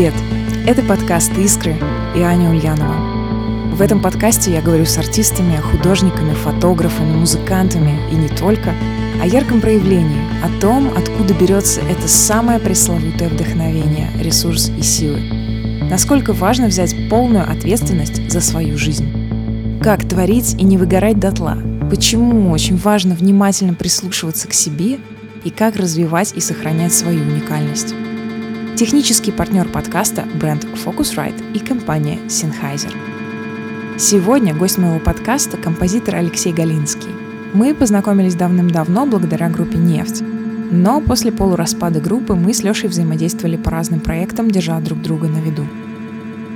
Привет! Это подкаст «Искры» и Аня Ульянова. В этом подкасте я говорю с артистами, художниками, фотографами, музыкантами и не только, о ярком проявлении, о том, откуда берется это самое пресловутое вдохновение, ресурс и силы. Насколько важно взять полную ответственность за свою жизнь. Как творить и не выгорать дотла. Почему очень важно внимательно прислушиваться к себе и как развивать и сохранять свою уникальность. Технический партнер подкаста – бренд Focusrite и компания Sennheiser. Сегодня гость моего подкаста – композитор Алексей Галинский. Мы познакомились давным-давно благодаря группе «Нефть». Но после полураспада группы мы с Лешей взаимодействовали по разным проектам, держа друг друга на виду.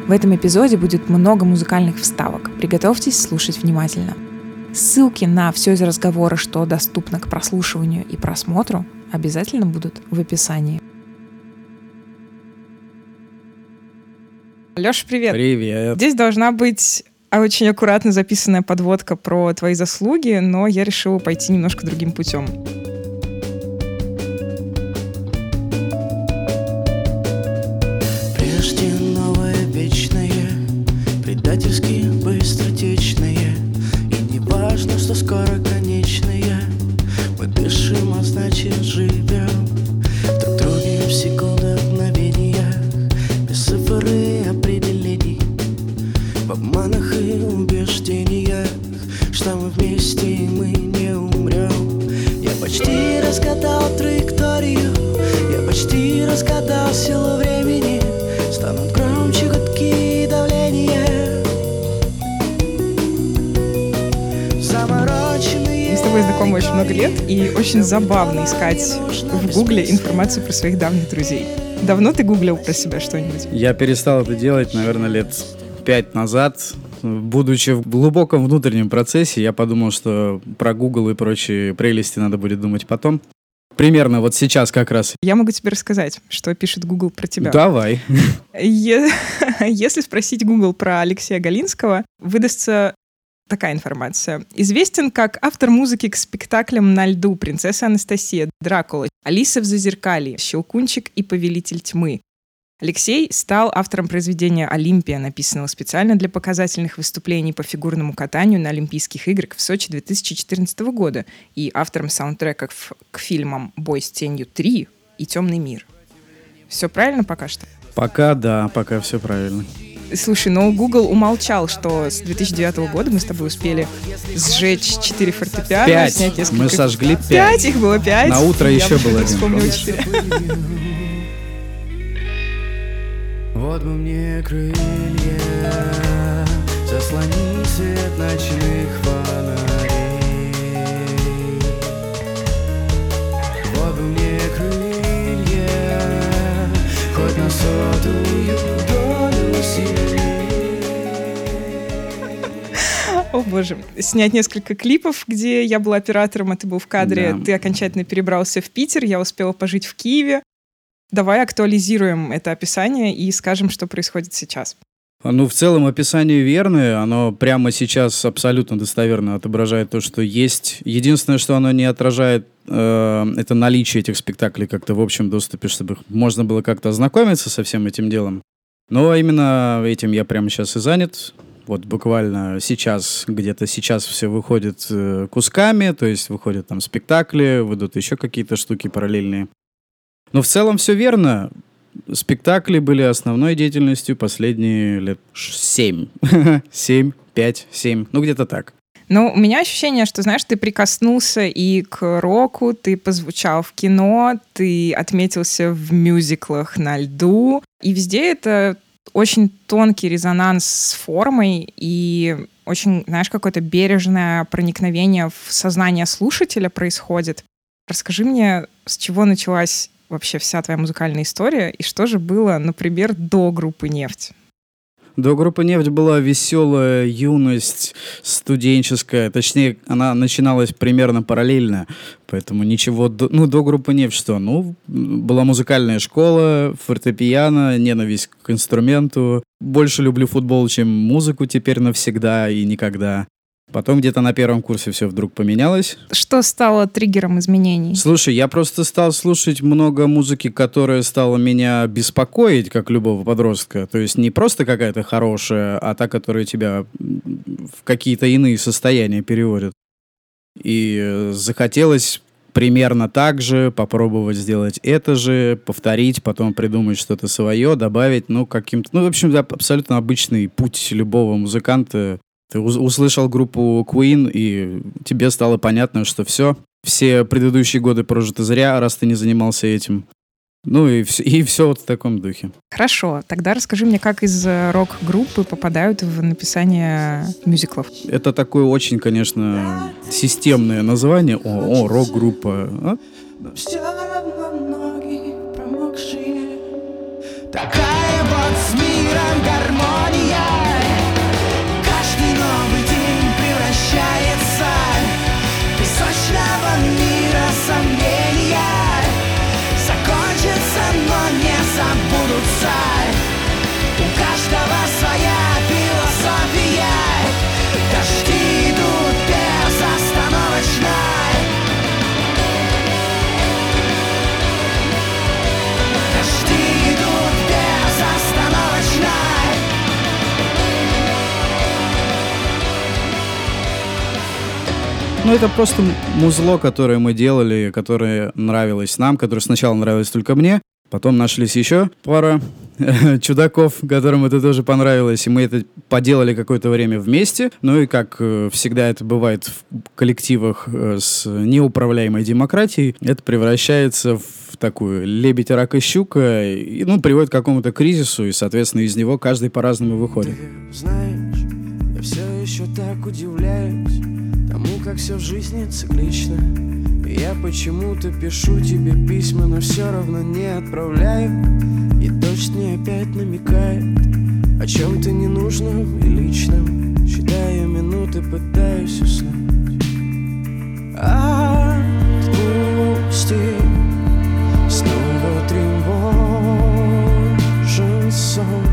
В этом эпизоде будет много музыкальных вставок. Приготовьтесь слушать внимательно. Ссылки на все из разговора, что доступно к прослушиванию и просмотру, обязательно будут в описании. Леша, привет. Привет. Здесь должна быть очень аккуратно записанная подводка про твои заслуги, но я решила пойти немножко другим путем. Прежде новое вечное, предательски очень забавно искать в Гугле информацию про своих давних друзей. Давно ты гуглил про себя что-нибудь? Я перестал это делать, наверное, лет пять назад. Будучи в глубоком внутреннем процессе, я подумал, что про Google и прочие прелести надо будет думать потом. Примерно вот сейчас как раз. Я могу тебе рассказать, что пишет Google про тебя. Давай. Если спросить Google про Алексея Галинского, выдастся такая информация. Известен как автор музыки к спектаклям «На льду», «Принцесса Анастасия», «Дракула», «Алиса в зазеркалье», «Щелкунчик» и «Повелитель тьмы». Алексей стал автором произведения «Олимпия», написанного специально для показательных выступлений по фигурному катанию на Олимпийских играх в Сочи 2014 года и автором саундтреков к фильмам «Бой с тенью 3» и «Темный мир». Все правильно пока что? Пока да, пока все правильно. Слушай, но Google умолчал, что с 2009 года мы с тобой успели сжечь 4 фортепиано, Пять. снять несколько... Мы сожгли пять. Пять, их было пять. На утро Я еще почему-то был один. Вот бы мне крылья Заслони свет ночных фонарей Вот бы мне крылья Хоть на сотую долю сильней О боже. Снять несколько клипов, где я была оператором, а ты был в кадре. Да. Ты окончательно перебрался в Питер, я успела пожить в Киеве. Давай актуализируем это описание и скажем, что происходит сейчас. Ну, в целом описание верное, оно прямо сейчас абсолютно достоверно отображает то, что есть. Единственное, что оно не отражает, э, это наличие этих спектаклей как-то в общем доступе, чтобы можно было как-то ознакомиться со всем этим делом. Но именно этим я прямо сейчас и занят. Вот буквально сейчас, где-то сейчас все выходит э, кусками, то есть выходят там спектакли, выйдут еще какие-то штуки параллельные. Но в целом все верно. Спектакли были основной деятельностью последние лет ш- семь. Семь, пять, семь. Ну, где-то так. Но у меня ощущение, что, знаешь, ты прикоснулся и к року, ты позвучал в кино, ты отметился в мюзиклах на льду. И везде это очень тонкий резонанс с формой и очень, знаешь, какое-то бережное проникновение в сознание слушателя происходит. Расскажи мне, с чего началась вообще вся твоя музыкальная история и что же было, например, до группы «Нефть»? До группы «Нефть» была веселая юность студенческая. Точнее, она начиналась примерно параллельно. Поэтому ничего... до- Ну, до группы «Нефть» что? Ну, была музыкальная школа, фортепиано, ненависть к инструменту. Больше люблю футбол, чем музыку теперь навсегда и никогда. Потом где-то на первом курсе все вдруг поменялось. Что стало триггером изменений? Слушай, я просто стал слушать много музыки, которая стала меня беспокоить, как любого подростка. То есть не просто какая-то хорошая, а та, которая тебя в какие-то иные состояния переводит. И э, захотелось примерно так же, попробовать сделать это же, повторить, потом придумать что-то свое, добавить, ну, каким-то... Ну, в общем, абсолютно обычный путь любого музыканта. Ты услышал группу Queen, и тебе стало понятно, что все, все предыдущие годы прожиты зря, раз ты не занимался этим. Ну и, и все вот в таком духе. Хорошо, тогда расскажи мне, как из э, рок-группы попадают в написание мюзиклов. Это такое очень, конечно, системное название. О, о рок-группа. А? Все равно ноги промокшие. Такая Ну, это просто музло, которое мы делали, которое нравилось нам, которое сначала нравилось только мне. Потом нашлись еще пара чудаков, которым это тоже понравилось, и мы это поделали какое-то время вместе. Ну и как э, всегда это бывает в коллективах э, с неуправляемой демократией, это превращается в такую лебедь, рак и щука, и, ну, приводит к какому-то кризису, и, соответственно, из него каждый по-разному выходит. Ты знаешь, я все еще так удивляюсь как все в жизни циклично. Я почему-то пишу тебе письма, но все равно не отправляю. И дождь мне опять намекает О чем-то ненужном и личном. Считая минуты, пытаюсь уснуть. Отпусти. Снова тревожен сон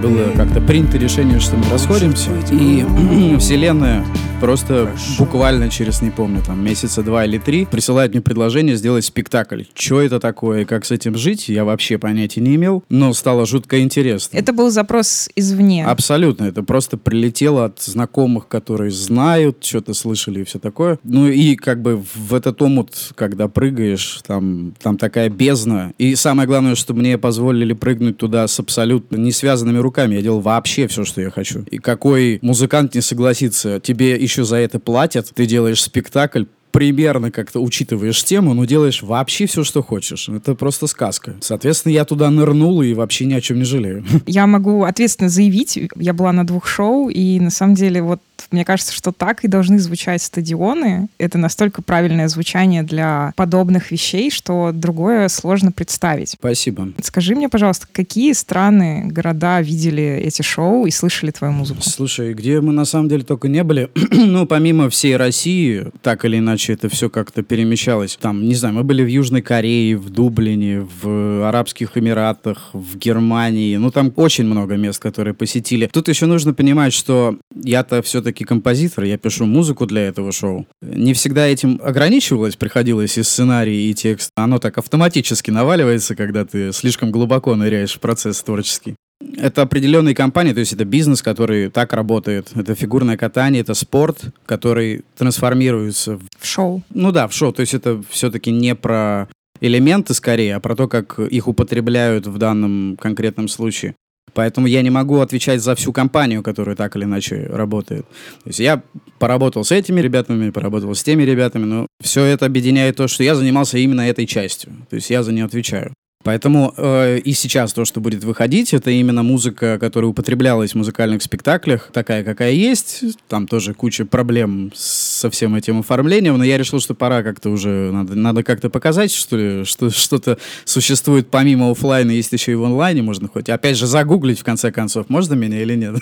было как-то принято решение, что мы расходимся, и вселенная просто буквально через, не помню, там, месяца два или три присылает мне предложение сделать спектакль. Что это такое и как с этим жить, я вообще понятия не имел, но стало жутко интересно. Это был запрос извне? Абсолютно. Это просто прилетело от знакомых, которые знают, что-то слышали и все такое. Ну и как бы в этот омут, когда прыгаешь, там, там такая бездна. И самое главное, что мне позволили прыгнуть туда с абсолютно не связанными руками. Я делал вообще все, что я хочу. И какой музыкант не согласится, тебе еще за это платят, ты делаешь спектакль, примерно как-то учитываешь тему, но делаешь вообще все, что хочешь. Это просто сказка. Соответственно, я туда нырнул и вообще ни о чем не жалею. Я могу ответственно заявить, я была на двух шоу, и на самом деле вот мне кажется, что так и должны звучать стадионы. Это настолько правильное звучание для подобных вещей, что другое сложно представить. Спасибо. Скажи мне, пожалуйста, какие страны, города видели эти шоу и слышали твою музыку? Слушай, где мы на самом деле только не были, ну, помимо всей России, так или иначе это все как-то перемещалось. Там, не знаю, мы были в Южной Корее, в Дублине, в Арабских Эмиратах, в Германии. Ну, там очень много мест, которые посетили. Тут еще нужно понимать, что я-то все-таки композитор, я пишу музыку для этого шоу. Не всегда этим ограничивалось, приходилось и сценарий, и текст. Оно так автоматически наваливается, когда ты слишком глубоко ныряешь в процесс творческий. Это определенные компании, то есть это бизнес, который так работает. Это фигурное катание, это спорт, который трансформируется в, в шоу. Ну да, в шоу. То есть это все-таки не про элементы скорее, а про то, как их употребляют в данном конкретном случае. Поэтому я не могу отвечать за всю компанию, которая так или иначе работает. То есть я поработал с этими ребятами, поработал с теми ребятами, но все это объединяет то, что я занимался именно этой частью. То есть я за нее отвечаю. Поэтому э, и сейчас то, что будет выходить, это именно музыка, которая употреблялась в музыкальных спектаклях, такая, какая есть. Там тоже куча проблем со всем этим оформлением, но я решил, что пора как-то уже, надо, надо как-то показать, что ли, что что-то существует помимо офлайна, есть еще и в онлайне, можно хоть, опять же, загуглить в конце концов, можно меня или нет?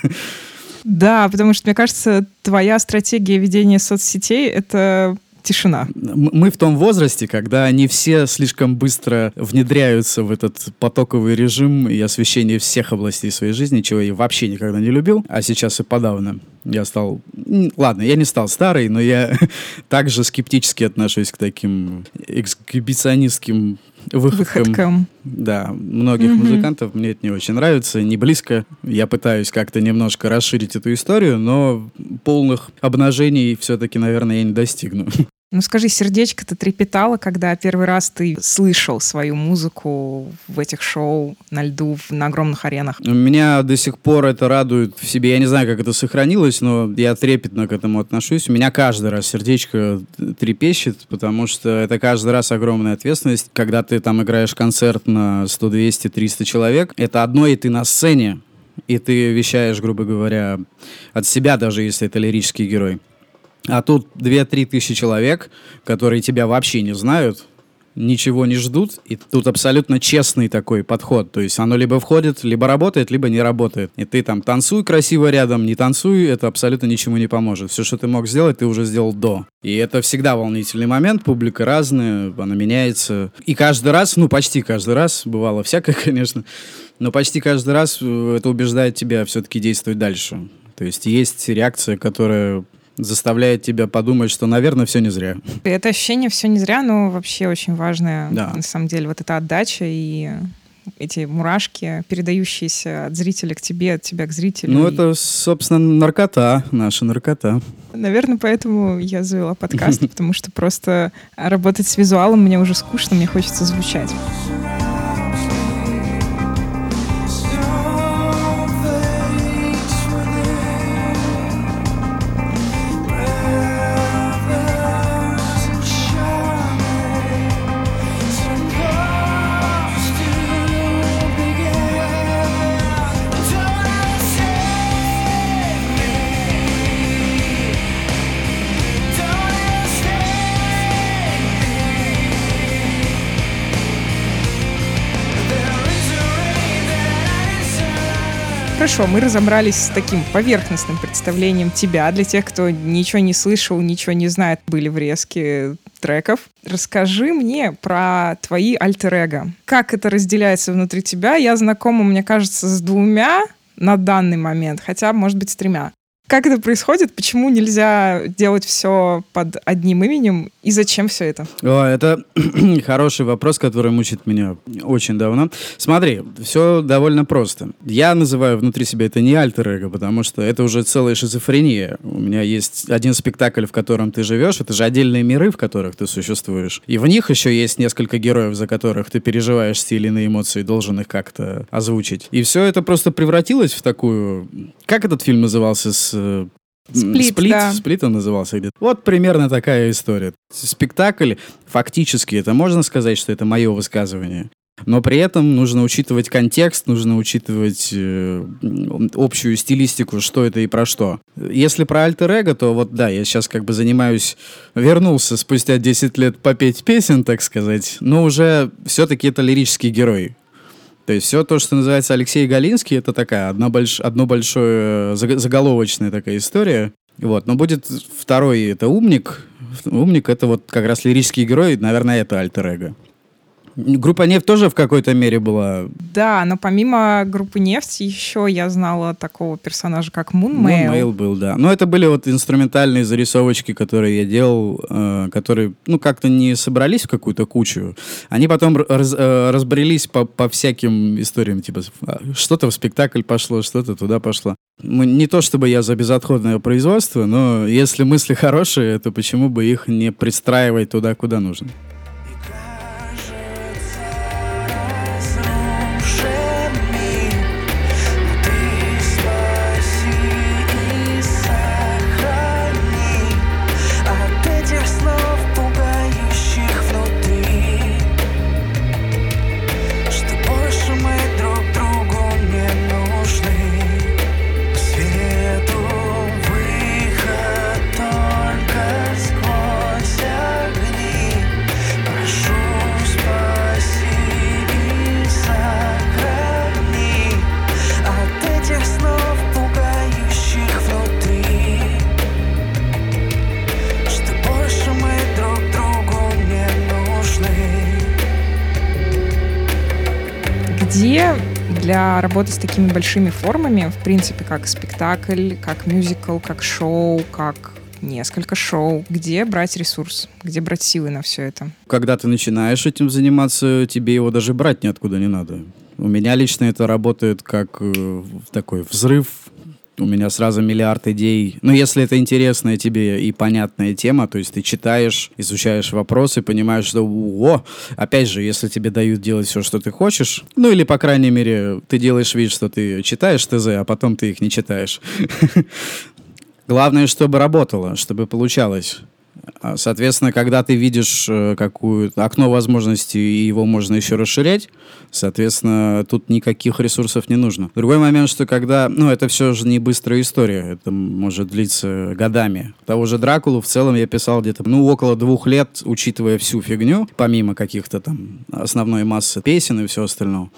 Да, потому что, мне кажется, твоя стратегия ведения соцсетей — это тишина. Мы в том возрасте, когда не все слишком быстро внедряются в этот потоковый режим и освещение всех областей своей жизни, чего я вообще никогда не любил, а сейчас и подавно. Я стал... Ладно, я не стал старый, но я также скептически отношусь к таким эксгибиционистским выходкам. выходкам. Да, многих mm-hmm. музыкантов мне это не очень нравится, не близко. Я пытаюсь как-то немножко расширить эту историю, но полных обнажений все-таки, наверное, я не достигну. Ну скажи, сердечко-то трепетало, когда первый раз ты слышал свою музыку в этих шоу на льду, на огромных аренах? Меня до сих пор это радует в себе. Я не знаю, как это сохранилось, но я трепетно к этому отношусь. У меня каждый раз сердечко трепещет, потому что это каждый раз огромная ответственность. Когда ты там играешь концерт на 100, 200, 300 человек, это одно, и ты на сцене, и ты вещаешь, грубо говоря, от себя, даже если это лирический герой. А тут 2-3 тысячи человек, которые тебя вообще не знают, ничего не ждут, и тут абсолютно честный такой подход. То есть оно либо входит, либо работает, либо не работает. И ты там танцуй красиво рядом, не танцуй, это абсолютно ничему не поможет. Все, что ты мог сделать, ты уже сделал до. И это всегда волнительный момент, публика разная, она меняется. И каждый раз, ну почти каждый раз, бывало всякое, конечно, но почти каждый раз э, это убеждает тебя все-таки действовать дальше. То есть есть реакция, которая заставляет тебя подумать, что, наверное, все не зря. Это ощущение все не зря, но вообще очень важное, да. на самом деле, вот эта отдача и эти мурашки, передающиеся от зрителя к тебе, от тебя к зрителю. Ну, это, собственно, наркота, наша наркота. Наверное, поэтому я завела подкаст, потому что просто работать с визуалом мне уже скучно, мне хочется звучать. Хорошо, мы разобрались с таким поверхностным представлением тебя. Для тех, кто ничего не слышал, ничего не знает, были врезки треков. Расскажи мне про твои альтер-эго. Как это разделяется внутри тебя? Я знакома, мне кажется, с двумя на данный момент, хотя, может быть, с тремя. Как это происходит? Почему нельзя делать все под одним именем? И зачем все это? О, это хороший вопрос, который мучит меня очень давно. Смотри, все довольно просто. Я называю внутри себя это не альтер-эго, потому что это уже целая шизофрения. У меня есть один спектакль, в котором ты живешь. Это же отдельные миры, в которых ты существуешь. И в них еще есть несколько героев, за которых ты переживаешь те или иные эмоции, должен их как-то озвучить. И все это просто превратилось в такую... Как этот фильм назывался с Сплит, Сплит, да. Сплит он назывался где-то. Вот примерно такая история. Спектакль, фактически, это можно сказать, что это мое высказывание. Но при этом нужно учитывать контекст, нужно учитывать э, общую стилистику, что это и про что. Если про альтер эго, то вот да, я сейчас как бы занимаюсь, вернулся спустя 10 лет попеть песен, так сказать, но уже все-таки это лирический герой. То есть все то, что называется Алексей Галинский, это такая одна больш... одно большое э, заголовочная такая история. Вот. Но будет второй, это умник. Умник — это вот как раз лирический герой, наверное, это альтер-эго. Группа «Нефть» тоже в какой-то мере была... Да, но помимо группы «Нефть» еще я знала такого персонажа, как Мунмейл. Мунмейл был, да. Но это были вот инструментальные зарисовочки, которые я делал, э, которые, ну, как-то не собрались в какую-то кучу. Они потом раз, э, разбрелись по, по всяким историям, типа а, что-то в спектакль пошло, что-то туда пошло. Мы, не то чтобы я за безотходное производство, но если мысли хорошие, то почему бы их не пристраивать туда, куда нужно? Для работы с такими большими формами, в принципе, как спектакль, как мюзикл, как шоу, как несколько шоу. Где брать ресурс? Где брать силы на все это? Когда ты начинаешь этим заниматься, тебе его даже брать ниоткуда не надо. У меня лично это работает как э, такой взрыв у меня сразу миллиард идей. Ну, если это интересная тебе и понятная тема, то есть ты читаешь, изучаешь вопросы, понимаешь, что, о, опять же, если тебе дают делать все, что ты хочешь, ну, или, по крайней мере, ты делаешь вид, что ты читаешь ТЗ, а потом ты их не читаешь. Главное, чтобы работало, чтобы получалось. А, соответственно, когда ты видишь э, какую-то окно возможностей, и его можно еще расширять, соответственно, тут никаких ресурсов не нужно. Другой момент, что когда, ну, это все же не быстрая история, это может длиться годами. Того же Дракулу в целом я писал где-то, ну, около двух лет, учитывая всю фигню, помимо каких-то там основной массы песен и все остальное.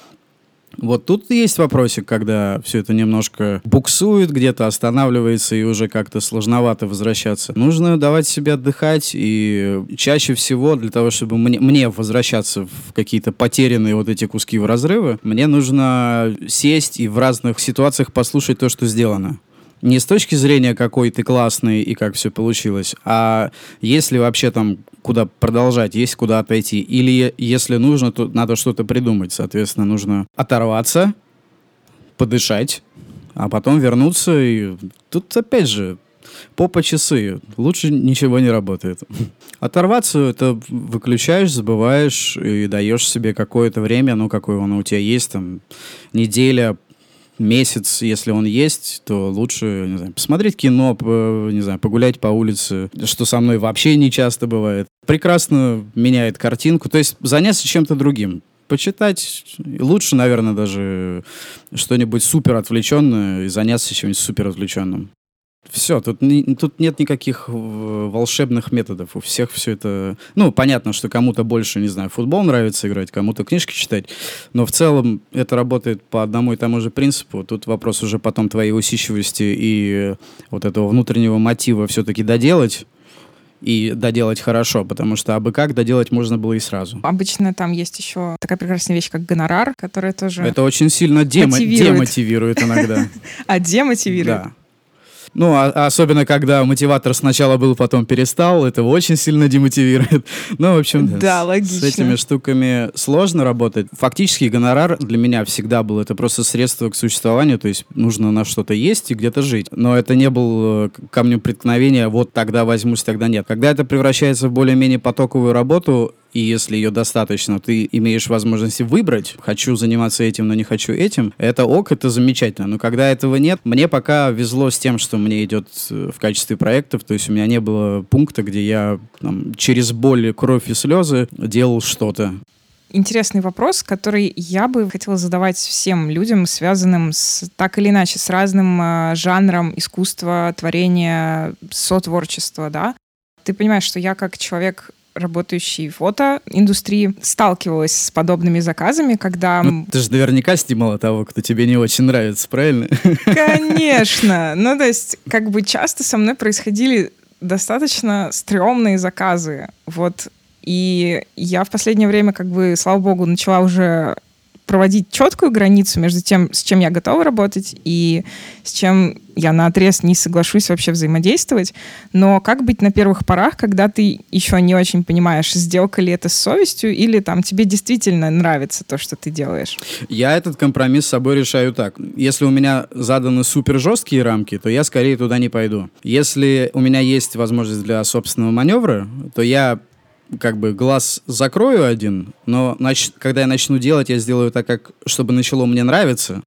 Вот тут есть вопросик, когда все это немножко буксует, где-то останавливается и уже как-то сложновато возвращаться. Нужно давать себе отдыхать, и чаще всего для того, чтобы мне, мне возвращаться в какие-то потерянные вот эти куски в разрывы, мне нужно сесть и в разных ситуациях послушать то, что сделано не с точки зрения, какой ты классный и как все получилось, а если вообще там куда продолжать, есть куда отойти. Или если нужно, то надо что-то придумать. Соответственно, нужно оторваться, подышать, а потом вернуться. И тут опять же попа часы. Лучше ничего не работает. Оторваться это выключаешь, забываешь и даешь себе какое-то время, ну, какое оно у тебя есть, там, неделя, месяц, если он есть, то лучше, не знаю, посмотреть кино, не знаю, погулять по улице, что со мной вообще не часто бывает. Прекрасно меняет картинку, то есть заняться чем-то другим почитать. Лучше, наверное, даже что-нибудь супер отвлеченное и заняться чем-нибудь супер отвлеченным. Все, тут, не, тут нет никаких э, волшебных методов. У всех все это... Ну, понятно, что кому-то больше, не знаю, футбол нравится играть, кому-то книжки читать, но в целом это работает по одному и тому же принципу. Тут вопрос уже потом твоей усидчивости и вот этого внутреннего мотива все-таки доделать, и доделать хорошо, потому что абы как доделать можно было и сразу. Обычно там есть еще такая прекрасная вещь, как гонорар, которая тоже Это очень сильно демо- демотивирует иногда. А демотивирует? Да. Ну, а, особенно, когда мотиватор сначала был, потом перестал, это очень сильно демотивирует. Ну, в общем, да, да логично. с этими штуками сложно работать. Фактически гонорар для меня всегда был, это просто средство к существованию, то есть нужно на что-то есть и где-то жить. Но это не был э, камнем преткновения, вот тогда возьмусь, тогда нет. Когда это превращается в более-менее потоковую работу, и если ее достаточно, ты имеешь возможность выбрать, хочу заниматься этим, но не хочу этим, это ок, это замечательно. Но когда этого нет, мне пока везло с тем, что мне идет э, в качестве проектов, то есть у меня не было пункта, где я там, через боль, кровь и слезы делал что-то интересный вопрос, который я бы хотела задавать всем людям, связанным с так или иначе с разным э, жанром искусства, творения, сотворчества, да. Ты понимаешь, что я как человек работающий в фотоиндустрии, сталкивалась с подобными заказами, когда... Ну, ты же наверняка снимала того, кто тебе не очень нравится, правильно? Конечно. Ну, то есть, как бы часто со мной происходили достаточно стрёмные заказы. Вот. И я в последнее время, как бы, слава богу, начала уже проводить четкую границу между тем, с чем я готова работать и с чем я на отрез не соглашусь вообще взаимодействовать. Но как быть на первых порах, когда ты еще не очень понимаешь, сделка ли это с совестью, или там тебе действительно нравится то, что ты делаешь? Я этот компромисс с собой решаю так. Если у меня заданы супер жесткие рамки, то я скорее туда не пойду. Если у меня есть возможность для собственного маневра, то я как бы глаз закрою один, но нач... когда я начну делать, я сделаю так, как чтобы начало мне нравиться.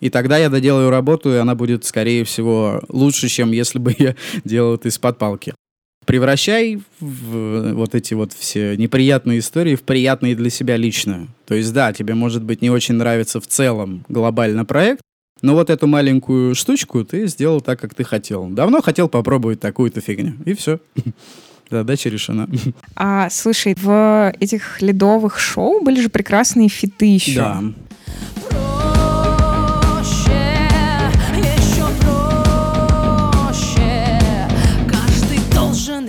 И тогда я доделаю работу, и она будет, скорее всего, лучше, чем если бы я делал это из-под палки. Превращай в вот эти вот все неприятные истории в приятные для себя лично. То есть, да, тебе, может быть, не очень нравится в целом глобально проект, но вот эту маленькую штучку ты сделал так, как ты хотел. Давно хотел попробовать такую-то фигню. И все. задача решена. А, слушай, в этих ледовых шоу были же прекрасные фиты еще. Да.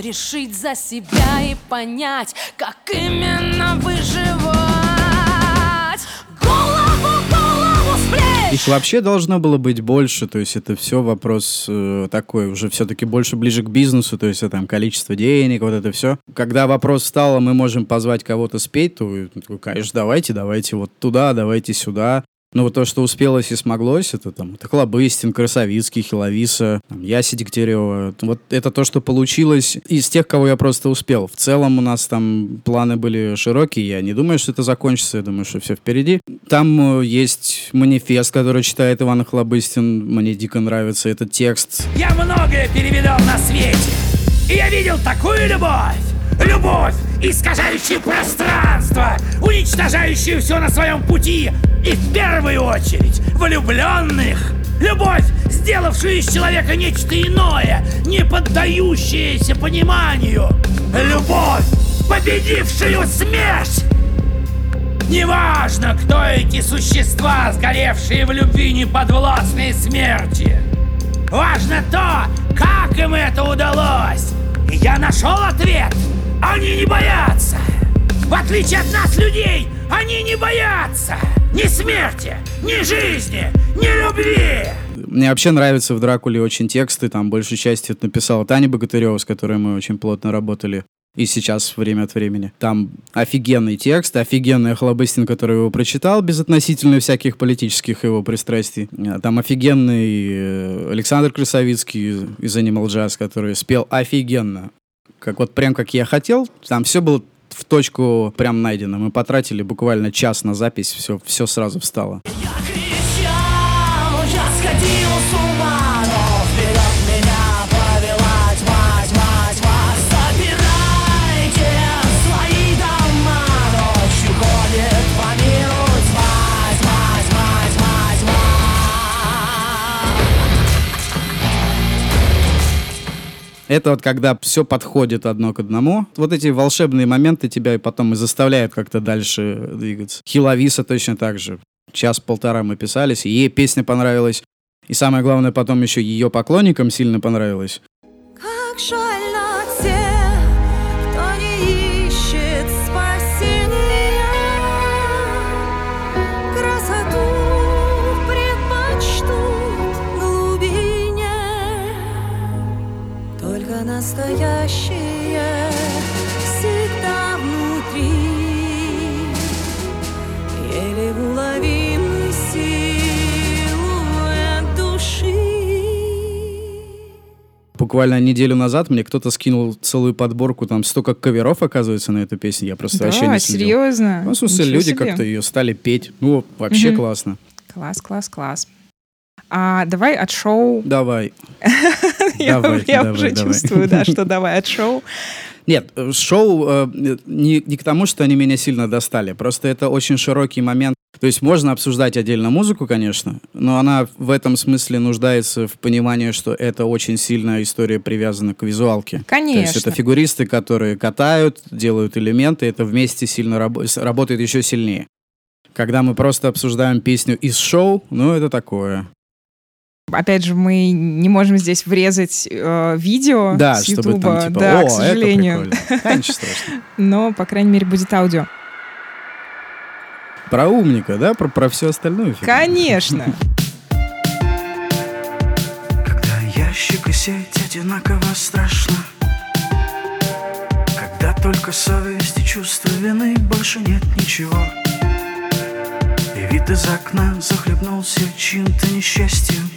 решить за себя и понять, как именно выживать. Их вообще должно было быть больше, то есть это все вопрос э, такой, уже все-таки больше ближе к бизнесу, то есть это, там количество денег, вот это все. Когда вопрос стал, а мы можем позвать кого-то спеть, то, конечно, давайте, давайте вот туда, давайте сюда. Но вот то, что успелось и смоглось, это там это Хлобыстин, Красовицкий, Хиловиса, там, Яси Дегтярева. Вот это то, что получилось из тех, кого я просто успел. В целом у нас там планы были широкие. Я не думаю, что это закончится. Я думаю, что все впереди. Там э, есть манифест, который читает Иван Хлобыстин. Мне дико нравится этот текст. Я многое перевидал на свете. И я видел такую любовь. Любовь, искажающую пространство, уничтожающую все на своем пути. И в первую очередь влюбленных. Любовь, сделавшую из человека нечто иное, не поддающееся пониманию. Любовь, победившую смерть. Неважно, кто эти существа, сгоревшие в любви неподвластные смерти. Важно то, как им это удалось. И я нашел ответ. Они не боятся. В отличие от нас, людей, они не боятся ни смерти, ни жизни, ни любви. Мне вообще нравятся в «Дракуле» очень тексты, там большей части это написала Таня Богатырева, с которой мы очень плотно работали. И сейчас время от времени. Там офигенный текст, офигенный Хлобыстин, который его прочитал, без относительно всяких политических его пристрастий. Там офигенный э, Александр Красовицкий из Animal Jazz, который спел офигенно. Как вот прям как я хотел. Там все было в точку прям найдено. Мы потратили буквально час на запись, все, все сразу встало. Я Это вот когда все подходит одно к одному. Вот эти волшебные моменты тебя и потом и заставляют как-то дальше двигаться. Хиловиса точно так же. Час-полтора мы писались, и ей песня понравилась. И самое главное, потом еще ее поклонникам сильно понравилось. Как жаль настоящее всегда внутри, еле уловимый силуэт души. Буквально неделю назад мне кто-то скинул целую подборку, там столько каверов, оказывается, на эту песню. Я просто вообще Да, не следил. серьезно? Ну, в смысле, люди себе. как-то ее стали петь. Ну, вообще Мгм. классно. Класс, класс, класс. А давай от шоу. Давай. Я, Давай, я давай, уже давай. чувствую, да, что давай от шоу. Нет, э, шоу э, не, не к тому, что они меня сильно достали. Просто это очень широкий момент. То есть можно обсуждать отдельно музыку, конечно, но она в этом смысле нуждается в понимании, что это очень сильная история привязана к визуалке. То есть Конечно. это фигуристы, которые катают, делают элементы, это вместе сильно с- работает еще сильнее. Когда мы просто обсуждаем песню из шоу, ну это такое. Опять же, мы не можем здесь врезать э, видео Да, с чтобы Ютуба, там типа, да, о, к сожалению. это ничего страшного. Но, по крайней мере, будет аудио. Про умника, да? Про, про все остальное. Конечно. Когда ящик и сеть одинаково страшно Когда только совесть и чувство вины больше нет ничего И вид из окна захлебнулся чьим-то несчастьем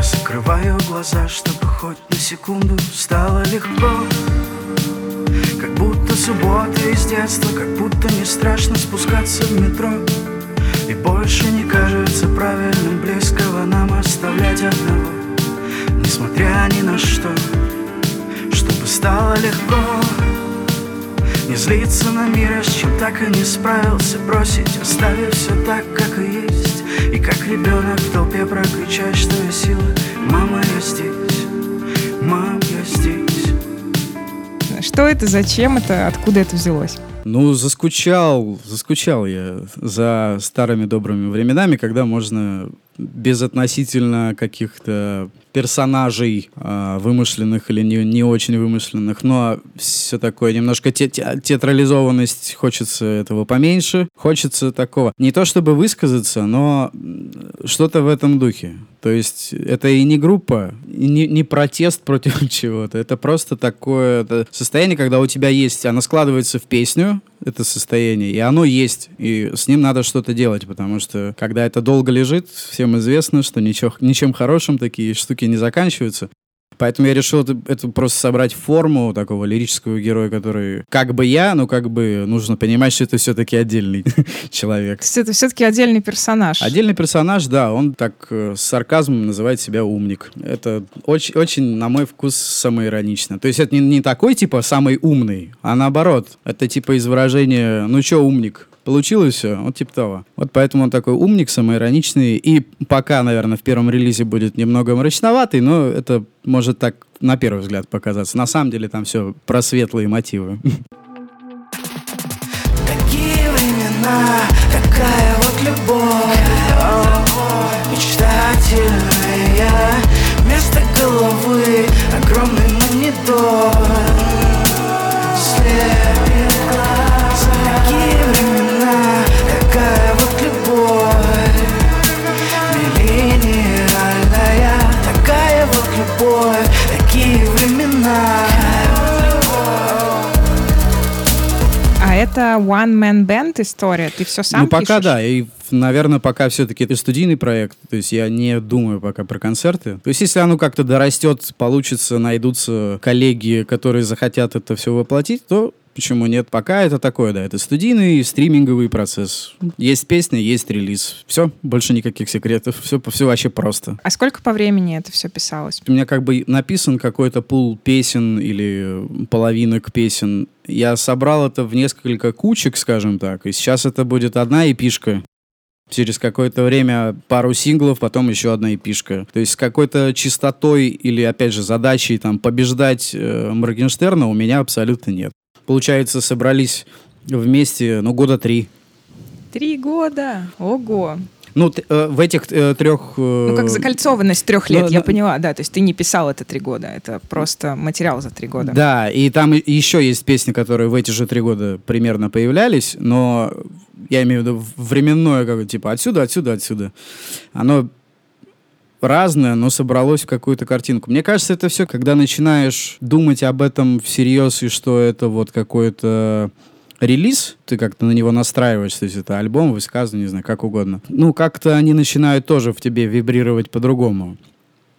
Я закрываю глаза, чтобы хоть на секунду стало легко. Как будто суббота из детства, как будто не страшно спускаться в метро. И больше не кажется правильным близкого нам оставлять одного. Несмотря ни на что Чтобы стало легко. Не злиться на мир, с чем так и не справился Бросить, оставив все так, как и есть ребенок в толпе прокричать, что я сила. Мама, я здесь, мам, я здесь. Что это, зачем это, откуда это взялось? Ну, заскучал, заскучал я за старыми добрыми временами, когда можно безотносительно каких-то персонажей э, вымышленных или не, не очень вымышленных, но все такое немножко те, те, театрализованность, хочется этого поменьше, хочется такого. Не то чтобы высказаться, но что-то в этом духе. То есть это и не группа, и не, не протест против чего-то, это просто такое это состояние, когда у тебя есть, оно складывается в песню, это состояние, и оно есть, и с ним надо что-то делать, потому что когда это долго лежит, всем известно, что ничего, ничем хорошим такие штуки не заканчиваются. Поэтому я решил это, это просто собрать форму такого лирического героя, который как бы я, но как бы нужно понимать, что это все-таки отдельный человек. То есть это все-таки отдельный персонаж. Отдельный персонаж, да, он так э, с сарказмом называет себя умник. Это очень, очень, на мой вкус, самоиронично. То есть это не, не такой, типа, самый умный, а наоборот. Это типа из выражения «ну чё, умник?» Получилось все, вот типа того. Вот поэтому он такой умник, самоироничный. И пока, наверное, в первом релизе будет немного мрачноватый, но это может так на первый взгляд показаться. На самом деле там все про светлые мотивы. Такие времена, такая вот любовь Мечтательная Вместо головы огромный монитор это One Man Band история? Ты все сам ну, пока пишешь? да. И, наверное, пока все-таки это студийный проект. То есть я не думаю пока про концерты. То есть если оно как-то дорастет, получится, найдутся коллеги, которые захотят это все воплотить, то Почему нет? Пока это такое, да, это студийный стриминговый процесс. Есть песня, есть релиз. Все, больше никаких секретов. Все, все вообще просто. А сколько по времени это все писалось? У меня как бы написан какой-то пул песен или половинок песен. Я собрал это в несколько кучек, скажем так. И сейчас это будет одна эпишка. Через какое-то время пару синглов, потом еще одна эпишка. То есть с какой-то чистотой или, опять же, задачей там побеждать э, Моргенштерна у меня абсолютно нет. Получается, собрались вместе, ну, года три. Три года. Ого. Ну, э, в этих э, трех... э, Ну, как закольцованность трех лет, ну, я ну, поняла, да. То есть ты не писал это три года, это просто материал за три года. Да, и там еще есть песни, которые в эти же три года примерно появлялись, но я имею в виду временное, как типа отсюда, отсюда, отсюда. Оно разное, но собралось в какую-то картинку. Мне кажется, это все, когда начинаешь думать об этом всерьез, и что это вот какой-то релиз, ты как-то на него настраиваешься, то есть это альбом, высказывание, не знаю, как угодно. Ну, как-то они начинают тоже в тебе вибрировать по-другому.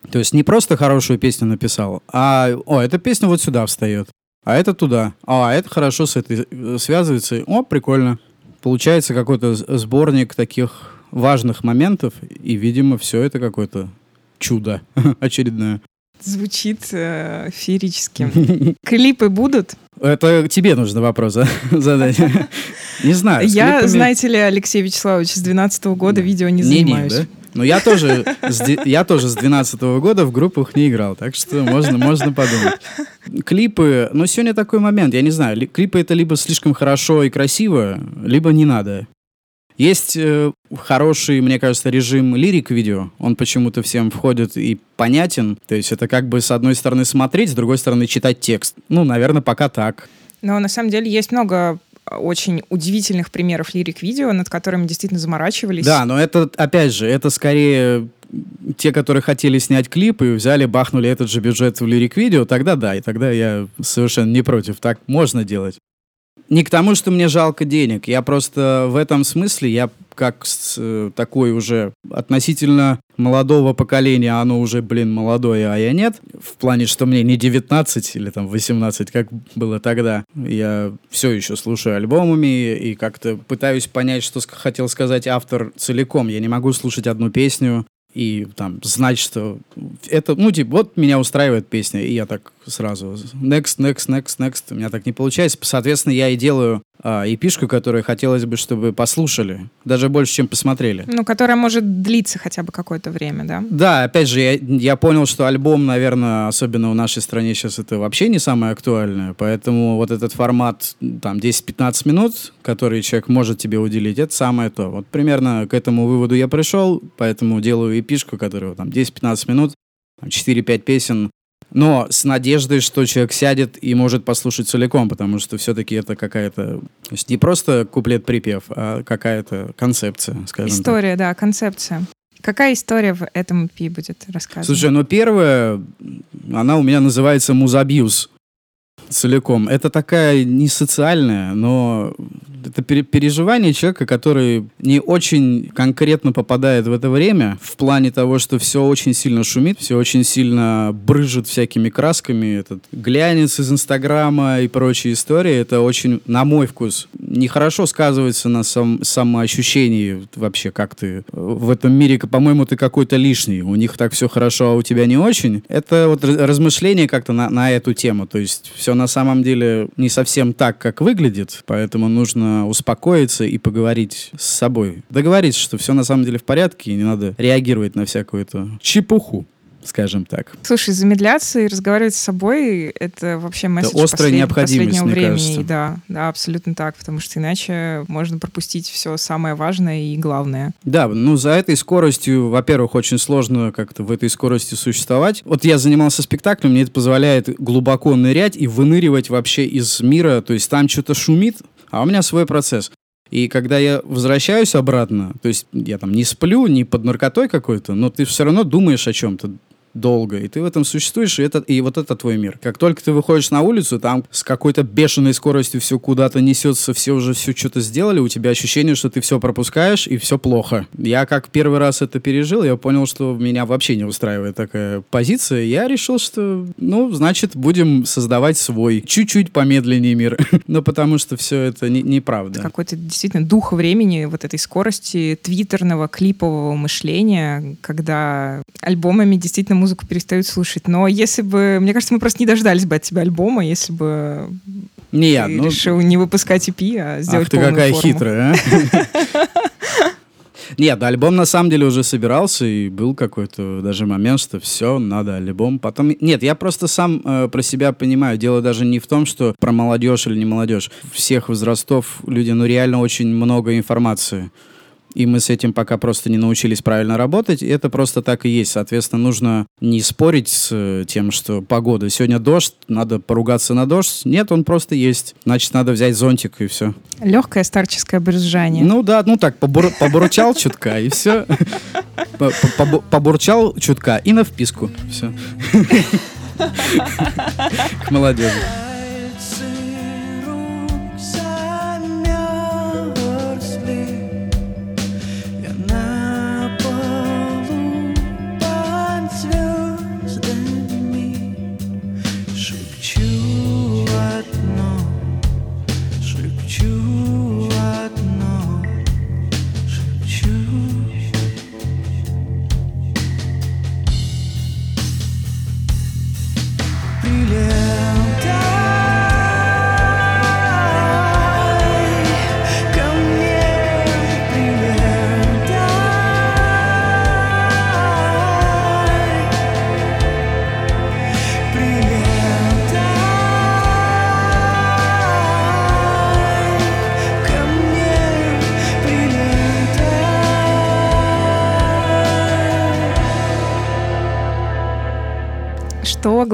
То есть не просто хорошую песню написал, а, о, эта песня вот сюда встает, а это туда, а это хорошо с этой э, связывается, о, прикольно. Получается какой-то сборник таких важных моментов, и, видимо, все это какое-то чудо очередное. Звучит э, феерически. Клипы будут? Это тебе нужно вопрос задать. Не знаю. Я, знаете ли, Алексей Вячеславович, с 12 года видео не занимаюсь. Но я тоже, с я тоже с 12 года в группах не играл, так что можно, можно подумать. Клипы, ну сегодня такой момент, я не знаю, ли- клипы это либо слишком хорошо и красиво, либо не надо. Есть э, хороший, мне кажется, режим лирик-видео. Он почему-то всем входит и понятен. То есть это как бы с одной стороны смотреть, с другой стороны читать текст. Ну, наверное, пока так. Но на самом деле есть много э, очень удивительных примеров лирик-видео, над которыми действительно заморачивались. Да, но это, опять же, это скорее те, которые хотели снять клип и взяли, бахнули этот же бюджет в лирик-видео, тогда да, и тогда я совершенно не против. Так можно делать. Не к тому, что мне жалко денег. Я просто в этом смысле, я как с, э, такой уже относительно молодого поколения, оно уже, блин, молодое, а я нет. В плане, что мне не 19 или там 18, как было тогда. Я все еще слушаю альбомами и как-то пытаюсь понять, что хотел сказать автор целиком. Я не могу слушать одну песню и там знать, что это, ну, типа, вот меня устраивает песня, и я так сразу next, next, next, next, у меня так не получается. Соответственно, я и делаю а, эпишку, которую хотелось бы, чтобы послушали, даже больше, чем посмотрели. Ну, которая может длиться хотя бы какое-то время, да? Да, опять же, я, я понял, что альбом, наверное, особенно в нашей стране сейчас это вообще не самое актуальное, поэтому вот этот формат, там, 10-15 минут, который человек может тебе уделить, это самое то. Вот примерно к этому выводу я пришел, поэтому делаю эпишку, которая там 10-15 минут, 4-5 песен, но с надеждой, что человек сядет и может послушать целиком, потому что все-таки это какая-то... То есть не просто куплет-припев, а какая-то концепция, скажем История, да, концепция. Какая история в этом EP будет рассказана? Слушай, ну первая, она у меня называется «Музабьюз» целиком. Это такая не социальная, но это пере- переживание человека, который не очень конкретно попадает в это время, в плане того, что все очень сильно шумит, все очень сильно брыжет всякими красками. Этот глянец из Инстаграма и прочие истории, это очень, на мой вкус, нехорошо сказывается на сам, самоощущении вообще, как ты в этом мире, по-моему, ты какой-то лишний. У них так все хорошо, а у тебя не очень. Это вот размышление как-то на, на эту тему. То есть все на самом деле не совсем так, как выглядит, поэтому нужно успокоиться и поговорить с собой. Договориться, что все на самом деле в порядке, и не надо реагировать на всякую эту чепуху скажем так. Слушай, замедляться и разговаривать с собой — это вообще месседж это острая послед... необходимость, последнего мне времени. кажется. Да, да, абсолютно так, потому что иначе можно пропустить все самое важное и главное. Да, ну за этой скоростью, во-первых, очень сложно как-то в этой скорости существовать. Вот я занимался спектаклем, мне это позволяет глубоко нырять и выныривать вообще из мира, то есть там что-то шумит, а у меня свой процесс. И когда я возвращаюсь обратно, то есть я там не сплю, не под наркотой какой-то, но ты все равно думаешь о чем-то долго, и ты в этом существуешь, и, это, и вот это твой мир. Как только ты выходишь на улицу, там с какой-то бешеной скоростью все куда-то несется, все уже все что-то сделали, у тебя ощущение, что ты все пропускаешь, и все плохо. Я как первый раз это пережил, я понял, что меня вообще не устраивает такая позиция. Я решил, что, ну, значит, будем создавать свой, чуть-чуть помедленнее мир. Но потому что все это не- неправда. Какой-то действительно дух времени, вот этой скорости твиттерного, клипового мышления, когда альбомами действительно музыку перестают слушать. Но если бы... Мне кажется, мы просто не дождались бы от тебя альбома, если бы Не я, ты ну... решил не выпускать EP, а сделать Ах ты какая форму. хитрая, а? Нет, альбом на самом деле уже собирался, и был какой-то даже момент, что все, надо альбом. Потом... Нет, я просто сам э, про себя понимаю. Дело даже не в том, что про молодежь или не молодежь. Всех возрастов люди, ну, реально очень много информации. И мы с этим пока просто не научились правильно работать. И это просто так и есть. Соответственно, нужно не спорить с э, тем, что погода. Сегодня дождь, надо поругаться на дождь. Нет, он просто есть. Значит, надо взять зонтик и все. Легкое старческое брюзжание. Ну да, ну так, побур- побурчал чутка, и все. Побурчал чутка и на вписку. Все. К молодежи.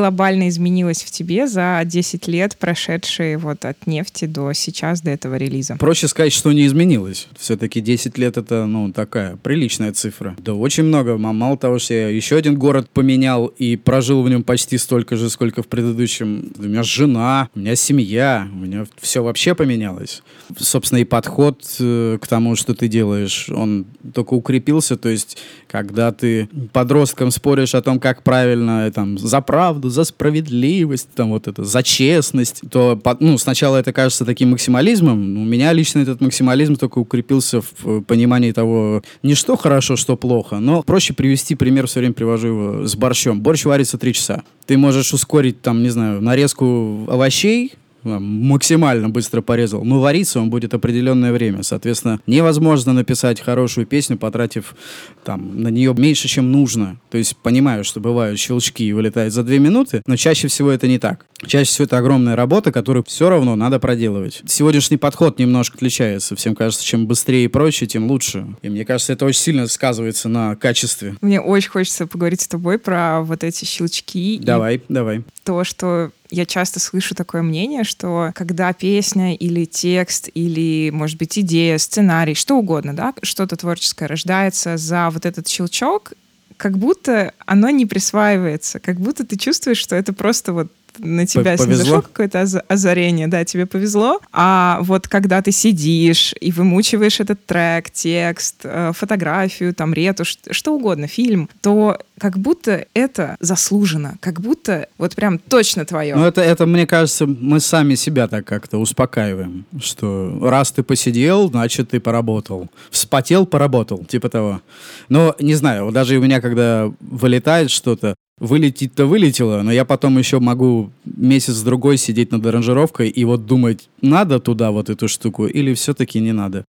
Глобально изменилось в тебе за 10 лет, прошедшие вот от нефти до сейчас, до этого релиза? Проще сказать, что не изменилось. Все-таки 10 лет это, ну, такая приличная цифра. Да очень много. Мало того, что я еще один город поменял и прожил в нем почти столько же, сколько в предыдущем. У меня жена, у меня семья, у меня все вообще поменялось. Собственно, и подход э, к тому, что ты делаешь, он только укрепился. То есть, когда ты подросткам споришь о том, как правильно, э, там, за правду, за справедливость, там, вот это, за честность, то, ну, сначала это кажется таким максимализмом. У меня лично этот максимализм только укрепился в э, понимании того, не что хорошо, что плохо, но проще привести пример, все время привожу его с борщом. Борщ варится три часа. Ты можешь ускорить, там, не знаю, нарезку овощей, максимально быстро порезал. Но вариться он будет определенное время. Соответственно, невозможно написать хорошую песню, потратив там, на нее меньше, чем нужно. То есть понимаю, что бывают щелчки и вылетает за две минуты, но чаще всего это не так. Чаще всего это огромная работа, которую все равно надо проделывать. Сегодняшний подход немножко отличается. Всем кажется, чем быстрее и проще, тем лучше. И мне кажется, это очень сильно сказывается на качестве. Мне очень хочется поговорить с тобой про вот эти щелчки и Давай, давай. то, что я часто слышу такое мнение, что когда песня или текст, или, может быть, идея, сценарий, что угодно, да, что-то творческое рождается за вот этот щелчок, как будто оно не присваивается, как будто ты чувствуешь, что это просто вот на тебя снизошло какое-то оз- озарение, да, тебе повезло. А вот когда ты сидишь и вымучиваешь этот трек, текст, э, фотографию, там, ретушь, что угодно, фильм, то как будто это заслужено, как будто вот прям точно твое. Ну, это, это, мне кажется, мы сами себя так как-то успокаиваем, что раз ты посидел, значит, ты поработал. Вспотел, поработал, типа того. Но, не знаю, даже у меня, когда вылетает что-то, вылетит-то вылетело, но я потом еще могу месяц-другой сидеть над аранжировкой и вот думать, надо туда вот эту штуку или все-таки не надо.